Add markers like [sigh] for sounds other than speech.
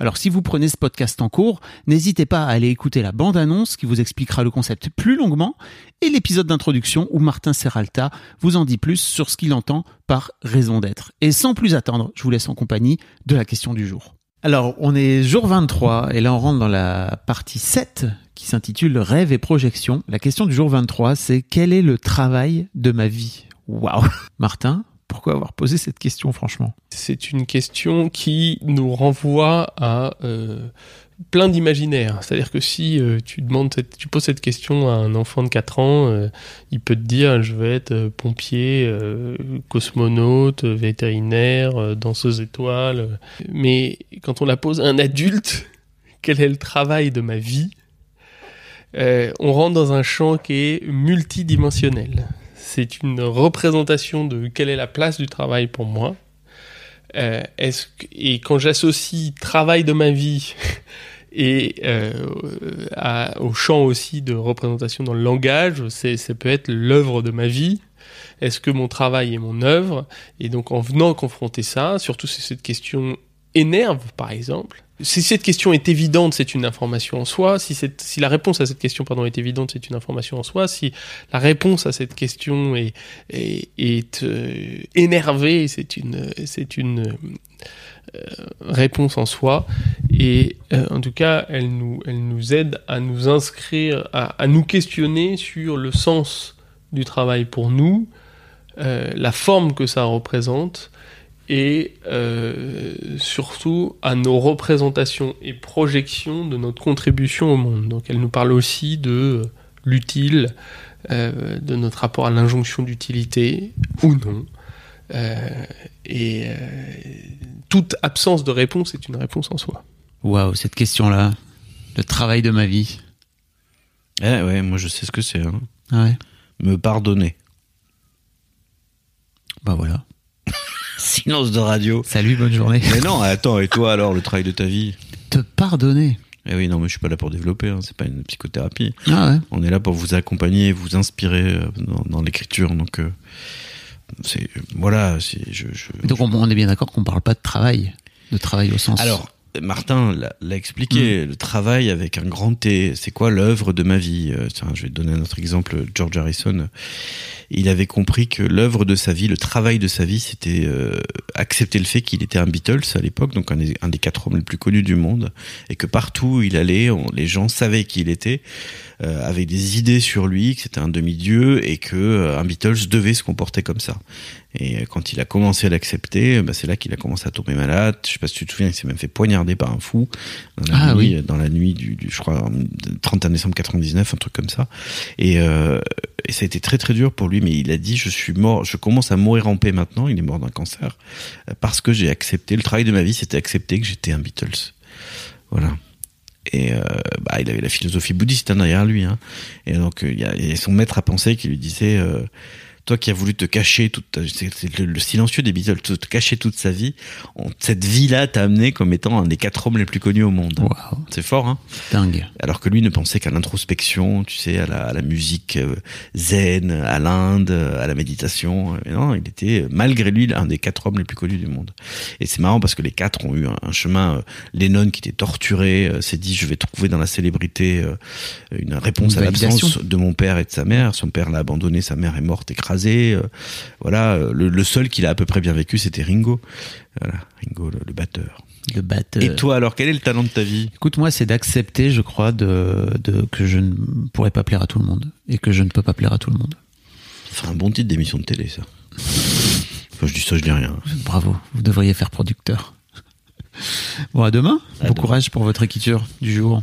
Alors si vous prenez ce podcast en cours, n'hésitez pas à aller écouter la bande-annonce qui vous expliquera le concept plus longuement et l'épisode d'introduction où Martin Serralta vous en dit plus sur ce qu'il entend par raison d'être. Et sans plus attendre, je vous laisse en compagnie de la question du jour. Alors, on est jour 23 et là on rentre dans la partie 7 qui s'intitule Rêve et projection. La question du jour 23, c'est quel est le travail de ma vie? Waouh Martin, pourquoi avoir posé cette question, franchement? C'est une question qui nous renvoie à euh, plein d'imaginaires. C'est-à-dire que si euh, tu demandes, tu poses cette question à un enfant de 4 ans, euh, il peut te dire je veux être pompier, cosmonaute, vétérinaire, danseuse étoile. Mais quand on la pose à un adulte, [laughs] quel est le travail de ma vie? On rentre dans un champ qui est multidimensionnel c'est une représentation de quelle est la place du travail pour moi. Euh, et quand j'associe travail de ma vie [laughs] et euh, au champ aussi de représentation dans le langage, c'est, ça peut être l'œuvre de ma vie. Est-ce que mon travail est mon œuvre? Et donc en venant confronter ça, surtout si cette question énerve par exemple, si cette question est évidente, c'est une information en soi. Si, si la réponse à cette question pardon, est évidente, c'est une information en soi. Si la réponse à cette question est, est, est euh, énervée, c'est une, c'est une euh, réponse en soi. Et euh, en tout cas, elle nous, elle nous aide à nous inscrire, à nous questionner sur le sens du travail pour nous, la forme que ça représente et euh, surtout à nos représentations et projections de notre contribution au monde. Donc elle nous parle aussi de l'utile, euh, de notre rapport à l'injonction d'utilité ou non. Euh, et toute absence de réponse est une réponse en soi. Waouh, cette question-là, le travail de ma vie. Eh ouais, moi je sais ce que c'est. Hein. Ouais. Me pardonner. Bah voilà. Silence de radio. Salut, bonne journée. Mais non, attends, et toi alors, le travail de ta vie? Te pardonner. Eh oui, non, mais je suis pas là pour développer, hein, c'est pas une psychothérapie. Ah ouais. On est là pour vous accompagner, vous inspirer euh, dans, dans l'écriture, donc euh, c'est voilà, c'est je, je, Donc on, on est bien d'accord qu'on parle pas de travail, de travail au sens. Alors, Martin l'a- expliqué, le travail avec un grand T, c'est quoi l'œuvre de ma vie Euh, tiens, Je vais te donner un autre exemple, George Harrison. Il avait compris que l'œuvre de sa vie, le travail de sa vie, c'était euh, accepter le fait qu'il était un Beatles à l'époque, donc un des, un des quatre hommes les plus connus du monde, et que partout où il allait, on- les gens savaient qui il était, euh, avaient des idées sur lui, que c'était un demi-dieu, et que euh, un Beatles devait se comporter comme ça. Et quand il a commencé à l'accepter, bah, c'est là qu'il a commencé à tomber malade. Je sais pas si tu te souviens, il s'est même fait poignarder par un fou dans la Ah nuit, oui. dans la nuit du, du, je crois, 31 décembre 99, un truc comme ça. Et, euh, et ça a été très très dur pour lui, mais il a dit je suis mort, je commence à mourir en paix maintenant. Il est mort d'un cancer euh, parce que j'ai accepté. Le travail de ma vie, c'était accepter que j'étais un Beatles. Voilà. Et euh, bah, il avait la philosophie bouddhiste hein, derrière lui. Hein. Et donc euh, il y, a, il y a son maître à penser qui lui disait euh, toi qui as voulu te cacher toute ta- c'est c'est le, le silencieux des Beatles, te cacher toute sa vie, on- cette vie-là t'a amené comme étant un des quatre hommes les plus connus au monde. C'est fort, hein dingue. alors que lui ne pensait qu'à l'introspection, tu sais, à la, à la musique euh, zen, à l'Inde, à la méditation. Et non, il était malgré lui l'un des quatre hommes les plus connus du monde. Et c'est marrant parce que les quatre ont eu un, un chemin. euh, Lennon qui était torturé euh, s'est dit je vais trouver dans la célébrité euh, une réponse Une à l'absence de mon père et de sa mère. Son père l'a abandonné, sa mère est morte écrasée. Euh, voilà, euh, le, le seul qu'il a à peu près bien vécu, c'était Ringo. Voilà, Ringo, le, le batteur. le battent. Et toi, alors, quel est le talent de ta vie? Écoute, moi, c'est d'accepter, je crois, de, de que je ne pourrais pas plaire à tout le monde et que je ne peux pas plaire à tout le monde. Ferait un bon titre d'émission de télé, ça. Enfin, je dis ça, je dis rien. Bravo, vous devriez faire producteur. Bon, à demain. À bon demain. courage pour votre écriture du jour.